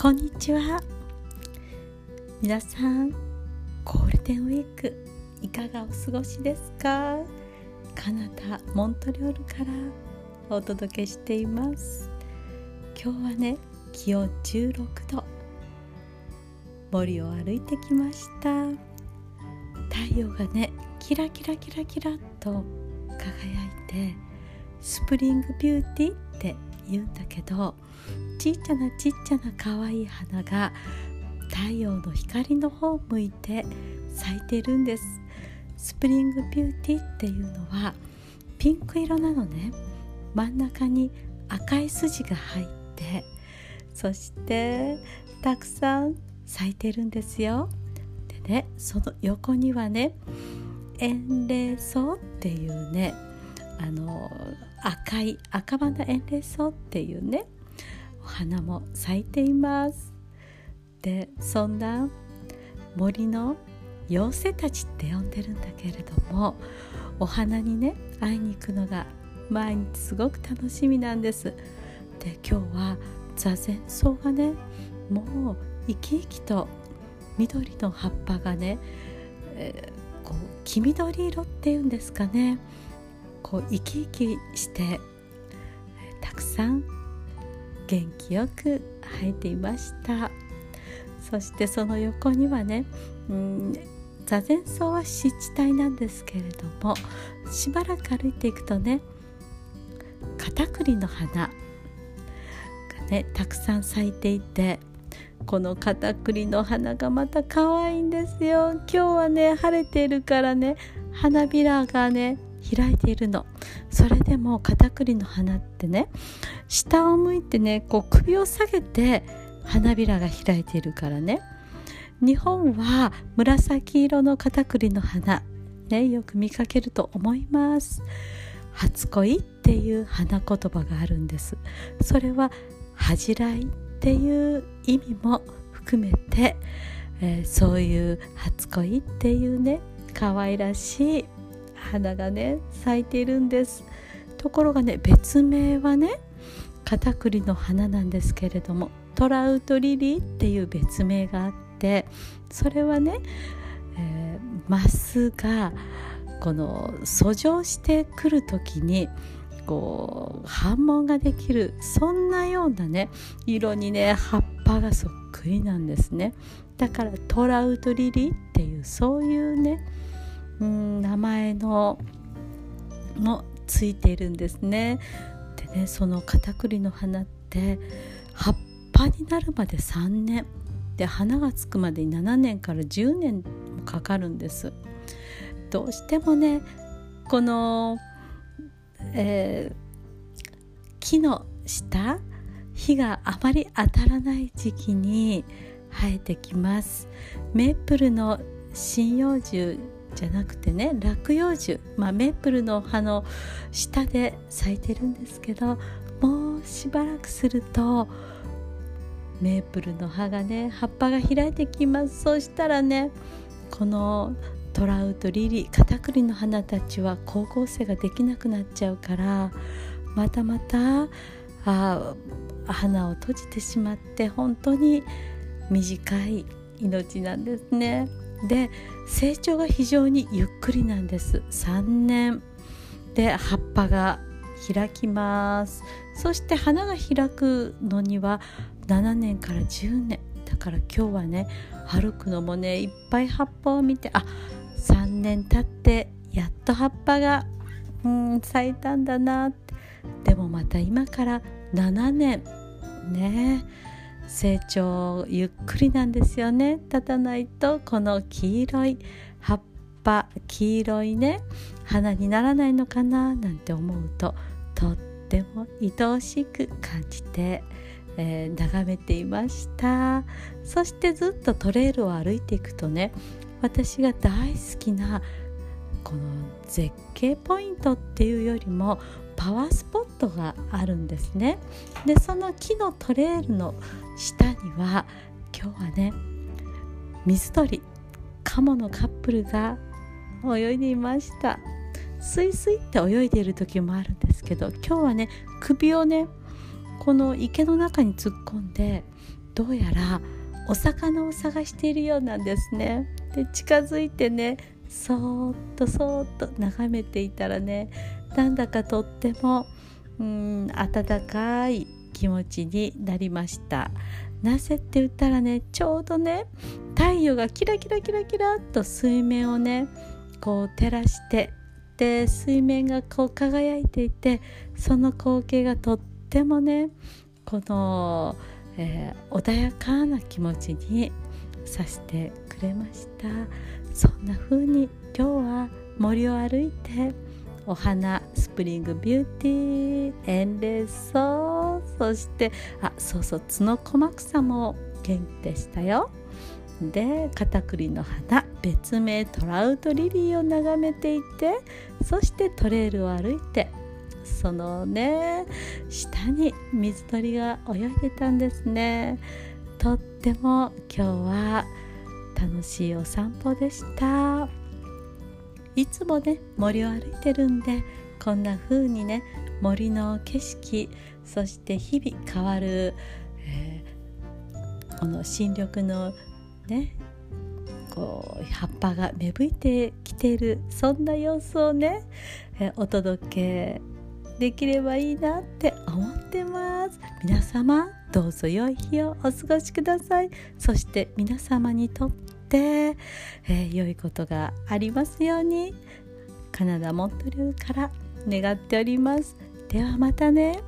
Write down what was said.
こんにちは。皆さんゴールデンウィークいかがお過ごしですか？カナダモントリオールからお届けしています。今日はね気温16度森を歩いてきました。太陽がねキラキラキラキラと輝いてスプリングビューティーって言うんだけどちっちゃなちっちゃな可愛い花が太陽の光の方を向いて咲いてるんです。スプリングビューティーっていうのはピンク色なのね。真ん中に赤い筋が入ってそしてたくさん咲いてるんですよ。でねその横にはね円霊草っていうねあの赤い赤花円霊草っていうね花も咲いています。でそんな森の妖精たちって呼んでるんだけれどもお花にね会いに行くのが毎日すごく楽しみなんです。で今日は座禅草がねもう生き生きと緑の葉っぱがね、えー、こう黄緑色っていうんですかね。こう生き生きしてたくさん元気よく生えていました。そしてその横にはねうん座禅草は湿地帯なんですけれどもしばらく歩いていくとねカタクリの花がねたくさん咲いていてこのカタクリの花がまた可愛いんですよ。今日はね晴れているからね花びらがね開いているの。それでもカタクリの花ってね下を向いてねこう首を下げて花びらが開いているからね。日本は紫色のカタクリの花ねよく見かけると思います。初恋っていう花言葉があるんです。それは恥じらいっていう意味も含めて、えー、そういう初恋っていうね可愛らしい花がね咲いているんです。ところがね別名はねカタクリの花なんですけれどもトラウトリリーっていう別名があってそれはね、えー、マスがこの遡上してくる時にこう反問ができるそんなようなね色にね葉っぱがそっくりなんですね。だからトラウトリリーっていうそういうねうん名前のもついているんですね。でねそのカタクリの花って葉っぱになるまで3年で花がつくまでに7年から10年もかかるんです。どうしてもねこの、えー、木の下火があまり当たらない時期に生えてきます。メープルの針葉樹じゃなくてね落葉樹、まあ、メープルの葉の下で咲いてるんですけどもうしばらくするとメープルの葉がね葉っぱが開いてきますそしたらねこのトラウトリリーカタクリの花たちは光合成ができなくなっちゃうからまたまたあ花を閉じてしまって本当に短い命なんですね。で成長が非常にゆっくりなんです。3年。で葉っぱが開きます。そして花が開くのには7年から10年。だから今日はね歩くのもねいっぱい葉っぱを見てあ3年経ってやっと葉っぱがうん咲いたんだなって。でもまた今から7年。ね。成長ゆっくりなんですよね。立たないとこの黄色い葉っぱ黄色いね花にならないのかななんて思うととっても愛おしく感じて、えー、眺めていました。そしてずっとトレイルを歩いていくとね私が大好きなこの絶景ポイントっていうよりもパワースポットがあるんですねでその木のトレイルの下には今日はね水鳥カモのカップルが泳いでいましたスイスイって泳いでいる時もあるんですけど今日はね首をねこの池の中に突っ込んでどうやらお魚を探しているようなんですね。で近づいてねそーっとそーっと眺めていたらねなんだかとってもうん温かい気持ちになりました。なぜって言ったらねちょうどね太陽がキラキラキラキラっと水面をねこう照らしてで水面がこう輝いていてその光景がとってもねこの、えー、穏やかな気持ちにさせてくれました。そんな風に今日は森を歩いてお花スプリングビューティーエンレイソウそしてあそうそうツノコマクサも元気でしたよ。でカタクリの花別名トラウトリリーを眺めていてそしてトレイルを歩いてそのね下に水鳥が泳いでたんですね。とっても今日は楽しいお散歩でした。いつもね森を歩いてるんでこんな風にね森の景色そして日々変わる、えー、この新緑のねこう葉っぱが芽吹いてきているそんな様子をね、えー、お届けできればいいなって思ってます。皆様どうぞ良い日をお過ごしください。そして皆様にとって、えー、良いことがありますように。カナダモントリオールから願っております。ではまたね。